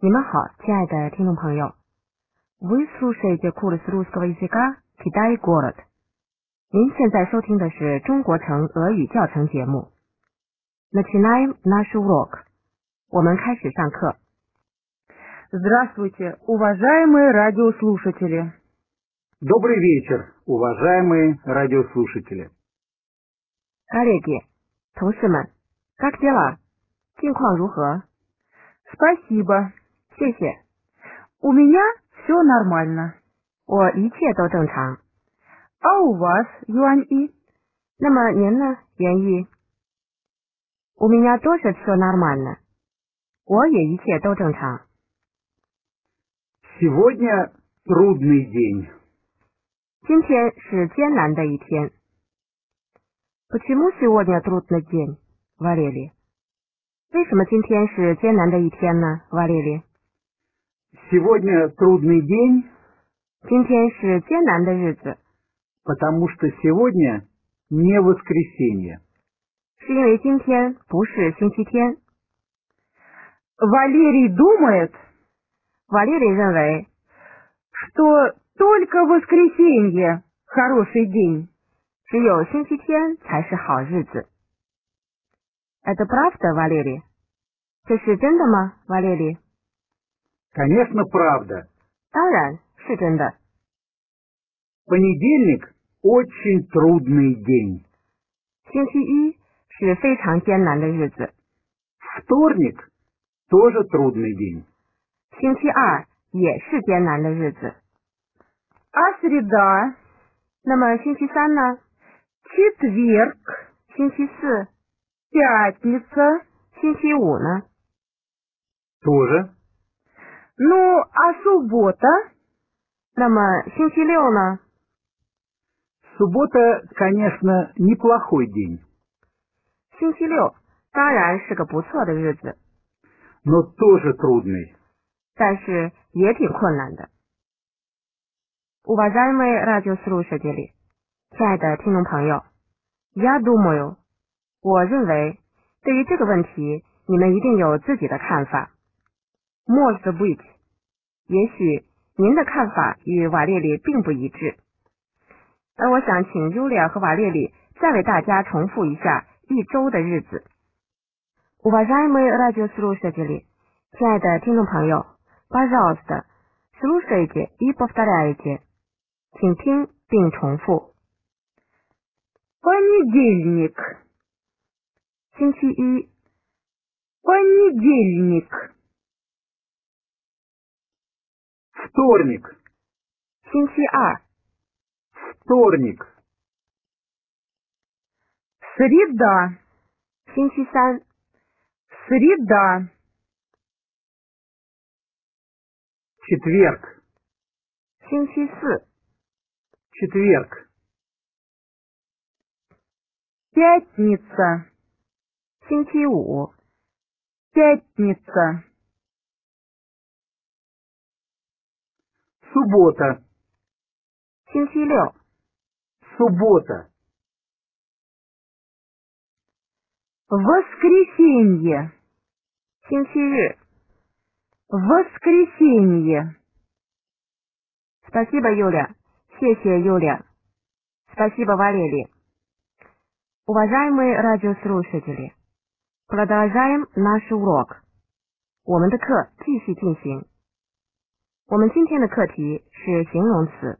你们好，亲爱的听众朋友。Вы слушаете курс русского языка Китай город。您现在收听的是中国城俄语教程节目。Начинаем наш урок。我们开始上课。 Здравствуйте, уважаемые радиослушатели. Добрый вечер, уважаемые радиослушатели. Коллеги，同事们，как дела？近况如何？ Спасибо. 谢谢， У меня все нормально. 我一切都正常。 А у вас, Юань И? 那么您呢，袁毅？У меня тоже все нормально。我也一切都正常。 Сегодня трудный день. 今天是艰难的一天。Почему сегодня трудный день, Валерий？为什么今天是艰难的一天呢，Валерий？ Сегодня трудный день, 今天是艰难的日子， потому что сегодня не воскресенье. 是因为今天不是星期天。 Валерий думает, 瓦列里认为， что только воскресенье хороший день. 只有星期天才是好日子。Это правда, Валерий？这是真的吗，瓦列里？ Конечно, правда. 当然是真的。 Понедельник очень трудный день. 星期一是非常艰难的日子， Вторник тоже трудный день. 星期二也是艰难的日子。 А среда, 那么星期三呢？ четверг, 星期四、 пятница. 星期五呢？ Тоже. Ну, а суббота? 那么星期六呢？ Суббота, конечно, неплохой день, 星期六当然是个不错的日子， но тоже трудный. 但是也挺困难的。Уважаемые радиослушатели，亲爱的听众朋友，Я думаю，我认为对于这个问题，你们一定有自己的看法。 Может быть，也许您的看法与瓦列里并不一致。而我想请 Julia 和瓦列里再为大家重复一下一周的日子。Уважаемые радиослушатели，亲爱的听众朋友，пожалуйста слушайте и повторяйте，请听并重复。 Понедельник, 星期一、 понедельник, Вторник, 星期二、 вторник, среда, 星期三、 среда, четверг, 星期四、 четверг, пятница, 星期五、 пятница, суббота, 星期六、 суббота, воскресенье, 星期日。 воскресенье, Спасибо, Юля. 谢谢 Юля. Спасибо, Валерий. Уважаемые радиослушатели, продолжаем наш урок. 我们的课继续进行。 我们今天的课题是形容词。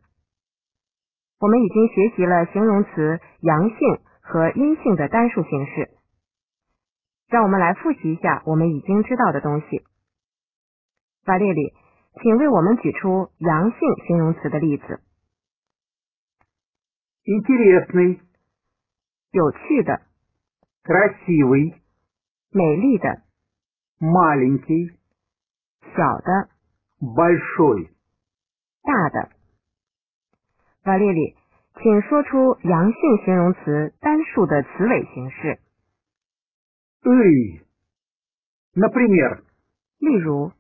我们已经学习了形容词阳性和阴性的单数形式。让我们来复习一下我们已经知道的东西。瓦列里，请为我们举出阳性形容词的例子。 интересный, 有趣的、 красивый, 美丽的、 маленький, 小的、 большой, 大的。瓦列里，请说出阳性形容词单数的词尾形式， ый. Например, 例如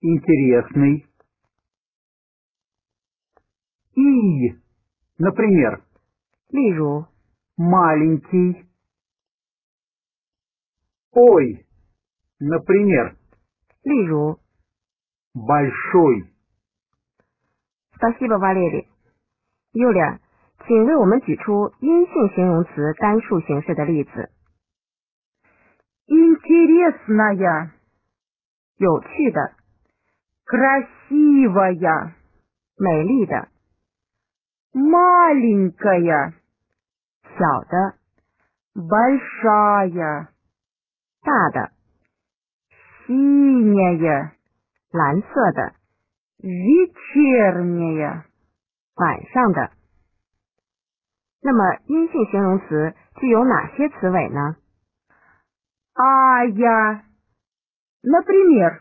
интересный. И, например, 例如 маленький. Ой, например, 例如。 большой. Спасибо, Валерий. Юлия，请为我们举出阴性形容词单数形式的例子。 Интересная. 有趣的、 Красивая. 美丽的、 Маленькая. 小的、 Большая. 大的、 Синяя. 蓝色的、 Вечерняя. 晚上的。那么阴性形容词具有哪些词尾呢？ Ая. Например,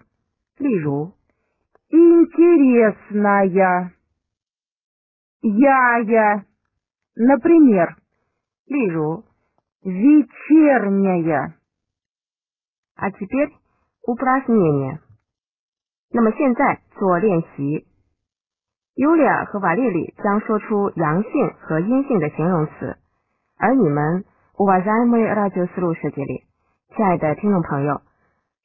例如 интересная. Яя. Например, 例如 вечерняя. а теперь упражнение。 那么现在做练习。尤利亚和瓦列里将说出阳性和阴性的形容词，而你们 уважаемые радиослушатели，亲爱的听众朋友，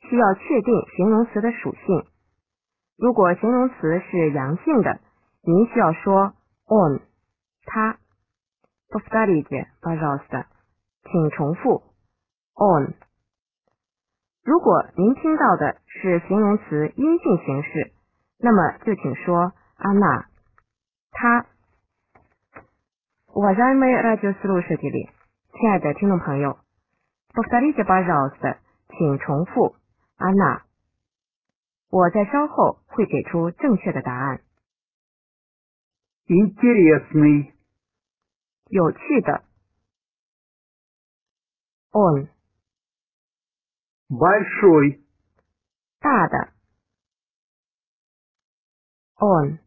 需要确定形容词的属性。如果形容词是阳性的，您需要说 on，他。Повторите, пожалуйста，请重复 on。 如果您听到的是形容词阴性形式，那么就请说安娜，她。Уважаемые радиослушатели，亲爱的听众朋友，повторите, пожалуйста，请重复安娜。我在稍后会给出正确的答案。 Интересный, 有趣的，on， Большой. Тада. Он.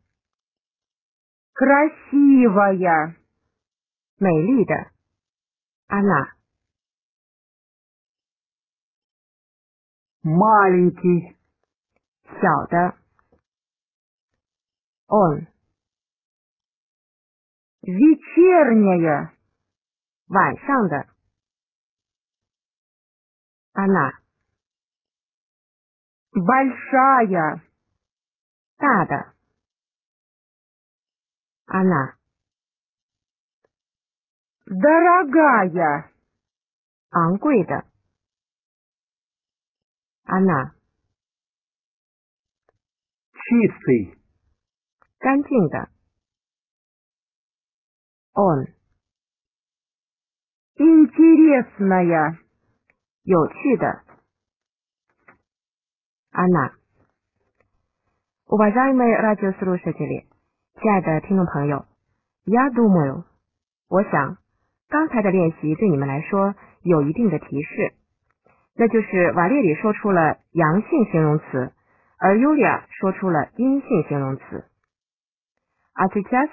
Красивая. Мэйлида. Она. Маленький. Сяода. Он. Вечерняя. Ваншанда. Она большая, тада. Она. Дорогая, ангуида. Она. Чистый. Гантинда. Он. Интересная. Ючида. 趣的，安娜。Уважаемые радиослушатели，亲爱的听众朋友，Я думаю，我想刚才的练习对你们来说有一定的提示，那就是瓦列里说出了阳性形容词，而尤利亚说出了阴性形容词。А сейчас，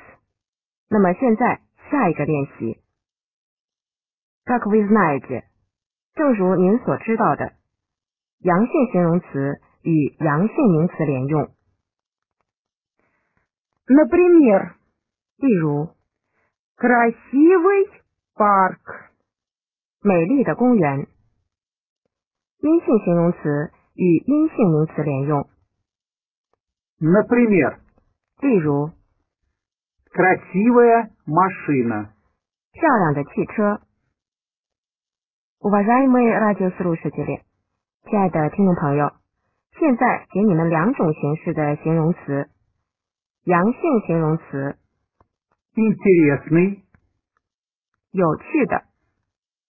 那么现在下一个练习。Как вы знаете，正如您所知道的，阳性形容词 与阳性名词连用。 Например, 例如， красивый парк. 美丽的公园。阴性形容词与阴性名词连用。 например, 例如， красивая машина, 漂亮的汽车。Уважаемые радиослушатели，亲爱的听众朋友， 现在给你们两种形式的形容词：阳性形容词， интересный. 有趣的，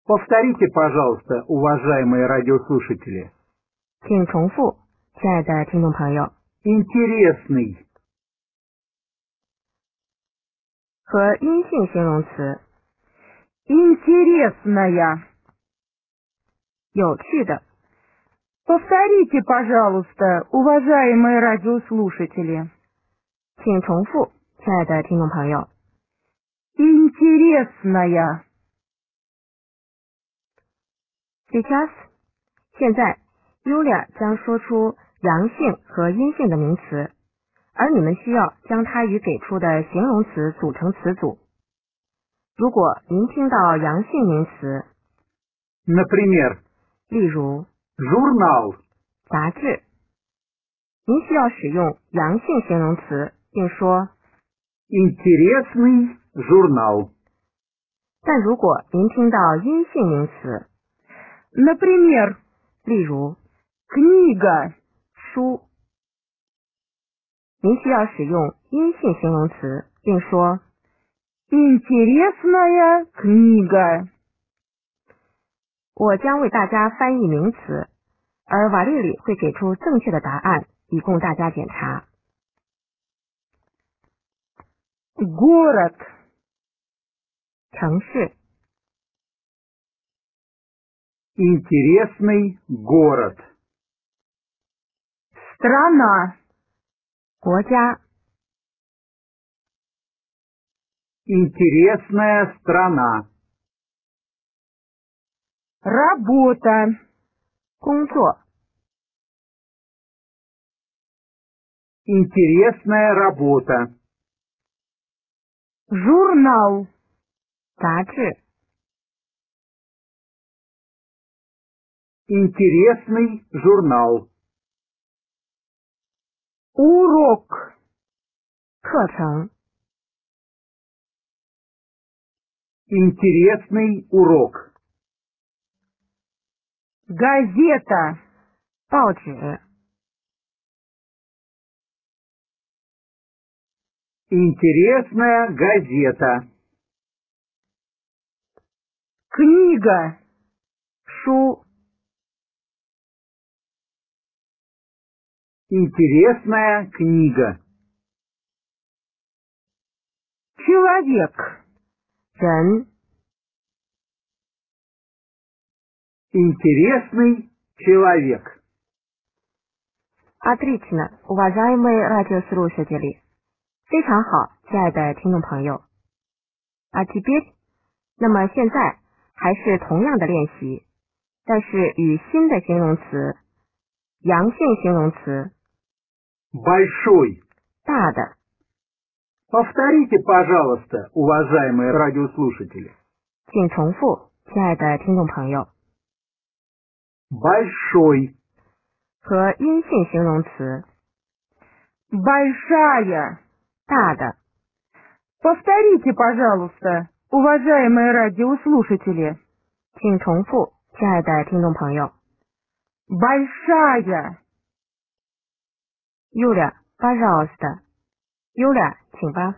Повторите, пожалуйста, уважаемые радиослушатели. 请重复，亲爱的听众朋友， Интересный, 和阴性形容词， Интересная. 有趣的， Повторите, пожалуйста, уважаемые радиослушатели. 请重复，亲爱的听众朋友。 Интересная. Сейчас，现在，Yulia 将说出阳性和阴性的名词，而你们需要将它与给出的形容词组成词组。如果您听到阳性名词， Например, 例如 журнал, 杂志，您需要使用阳性形容词，并说。 интересный журнал. 但如果您听到阴性名词， Например, 例如 книга, 书，您需要使用阴性形容词，并说 интересная книга. 我将为大家翻译名词，而瓦丽里会给出正确的答案，以供大家检查。 Город, 城市， Интересный город. страна, 国家， Интересная страна. работа, 工作， Интересная работа. журнал, 杂志， Интересный журнал. урок, 课程， Интересный урок. Газета. Паучи. Э. Интересная газета. Книга. Шу. Интересная книга. Человек. Чан. Интересный человек. Отлично, уважаемые радиослушатели，非常好，亲爱的听众朋友。А теперь，那么现在还是同样的练习，但是与新的形容词、阳性形容词 Большой. 大的 Повторите, пожалуйста, уважаемые радиослушатели. 请重复，亲爱的听众朋友， Большой. 和阴性形容词 большая. 大的 Повторите, пожалуйста, уважаемые радиослушатели. 请重复，亲爱的听众朋友。 Большая. Юля, пожалуйста. Юля，请吧。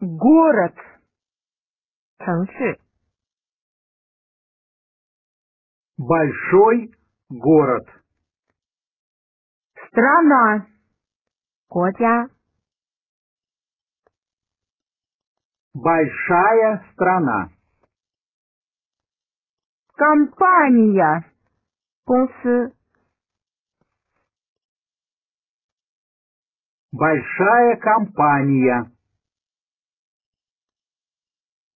Город. 城市， Большой город. Страна. 国家， Большая страна. Компания. 公司， Большая компания.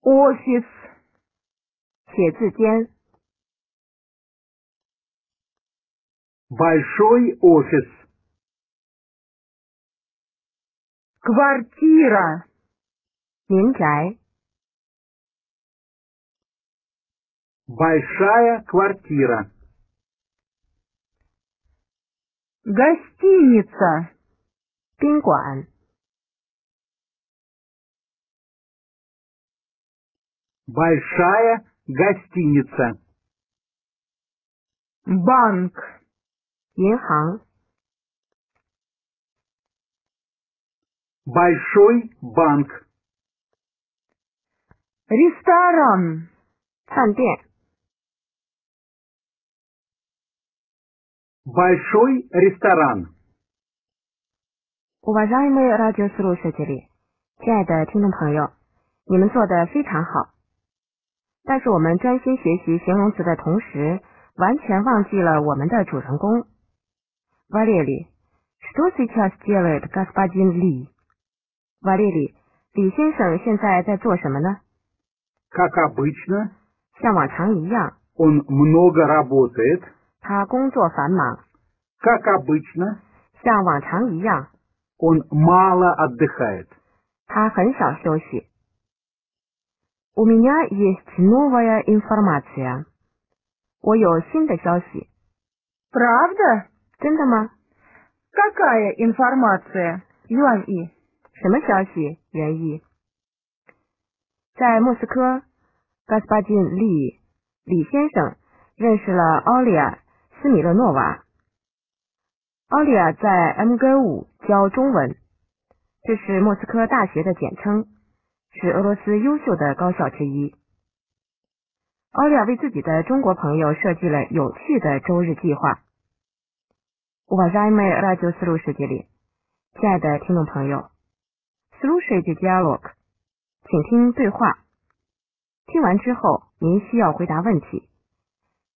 Офис. 写字间， Большой офис. Квартира. 民宅， Большая квартира. Гостиница. 宾馆， Большая гостиница. Банк. 银行， Большой банк. Ресторан. 饭店， Большой ресторан. Уважаемые радиослушатели，亲爱的听众朋友，你们做的非常好。但是我们专心学习形容词的同时， 完全忘记了我们的主人公。 瓦列里，что сейчас делает господин Ли？瓦列里，李先生现在在做什么呢？ Как обычно, 像往常一样， он много работает. 他工作繁忙； Как обычно, 像往常一样， он мало отдыхает. 他很少休息。У меня есть новая информация。我有新的消息， Правда? 真的吗？ Какая информация? Юань И. 什么消息？原意在莫斯科，嘎斯巴金利李先生认识了奥利亚斯米勒诺娃。奥利亚在 M 根五教中文，这是莫斯科大学的简称，是俄罗斯优秀的高校之一。奥利亚为自己的中国朋友设计了有趣的周日计划。 Уважаемые радиослушатели，亲爱的听众朋友，слушайте диалог，请听对话。听完之后，您需要回答问题。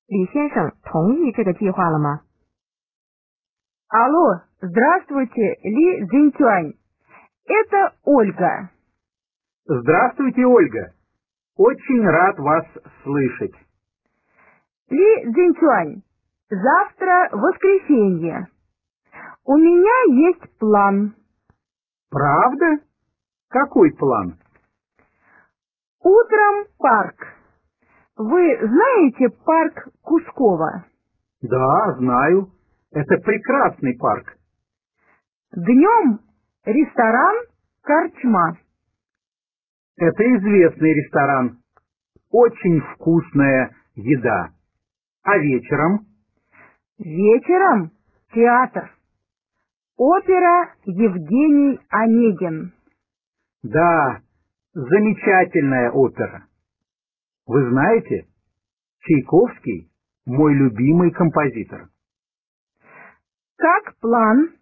李先生同意这个计划了吗？ Алло, здравствуйте, Ли Зинтюань. Это Ольга. Здравствуйте, Ольга. Очень рад вас слышать. Ли Зинтюань, Завтра воскресенье. У меня есть план. Правда? Какой план? Утром парк. Вы знаете парк Кускова? Да, знаю. Это прекрасный парк. Днем ресторан Корчма. Это известный ресторан. Очень вкусная еда. А вечером? Вечером театр. Опера Евгений Онегин. Да, замечательная опера. Вы знаете, Чайковский – мой любимый композитор. Как план?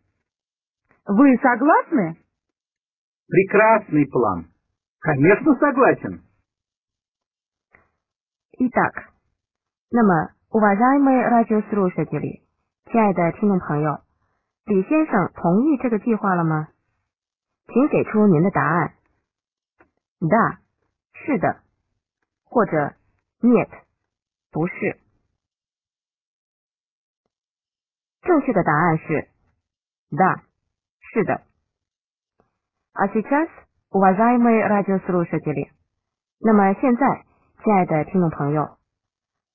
Вы согласны? Прекрасный план. Конечно, согласен. Итак，那么 уважаемые радиослушатели，亲爱的听众朋友，李先生同意这个计划了吗？请给出您的答案。Да，是的，或者 нет，不是。正确的答案是 Да，是的。А сейчас, уважаемые радиослушатели，那么现在，亲爱的听众朋友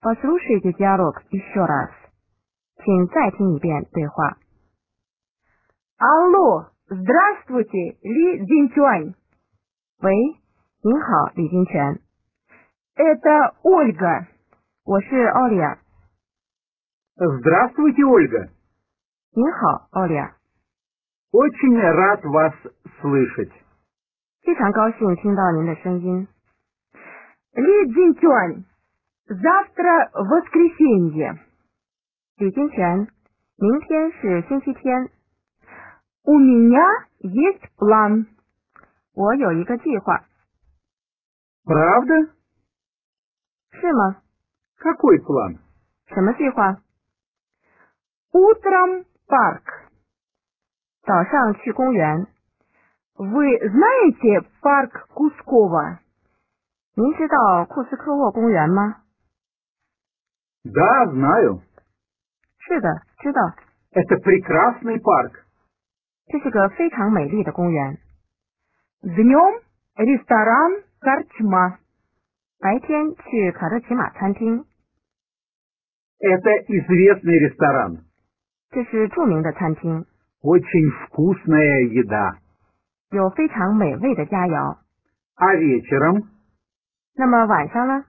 ，послушайте диалог еще раз，请再听一遍对话。 Алло, здравствуйте, Ли Зинтюань. 喂，您好，李金泉， Это Ольга. 我是奥利亚。 Здравствуйте, Ольга. 您好，奥利亚， Очень рад вас слышать. 非常高兴听到您的声音。 Ли Зинтюань, завтра воскресенье. 李金泉，明天是星期天， У меня есть план. 我有一个计划， Правда? 是吗？ Какой план? 什么计划？ Утром парк. 早上去公园。 Вы знаете парк Кускова? 您知道库斯科沃公园吗？ Да, знаю. 是的，知道， Это прекрасный парк. 这是个非常美丽的公园。 Днем ресторан Корчма. 白天去卡特奇马餐厅， Это известный ресторан. 这是着名的餐厅， Очень вкусная еда. 有非常美味的佳肴。 А вечером? 那么晚上呢？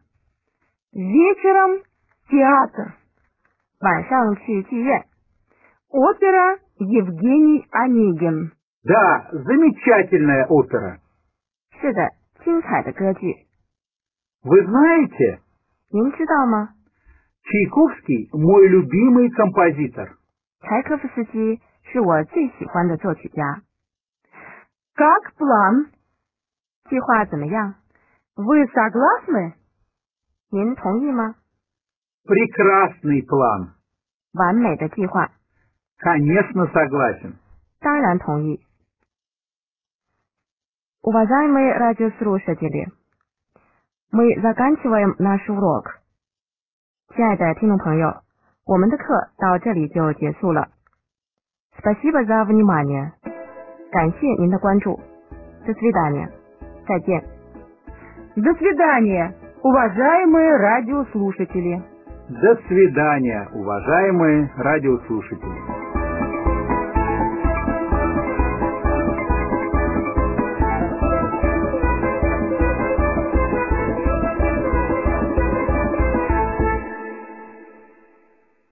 Вечером театр. 晚上去剧院， Опера Евгений Онегин. Да, замечательная опера. 是的，精彩的歌剧。 Вы знаете, 您知道吗？ Чайковский – мой любимый композитор. 柴可夫斯基是我最喜欢的作曲家。 Как план? 计划怎么样？ Вы согласны? 您同意吗？ Прекрасный план. 完美的计划。 Конечно, согласен. 当然同意。Уважаемые радиослушатели, мы заканчиваем наш урок. 亲爱的听众朋友，我们的课到这里就结束了。Спасибо за внимание. 感谢您的关注。До свидания. 再见。 До свидания, уважаемые радиослушатели. До свидания, уважаемые радиослушатели.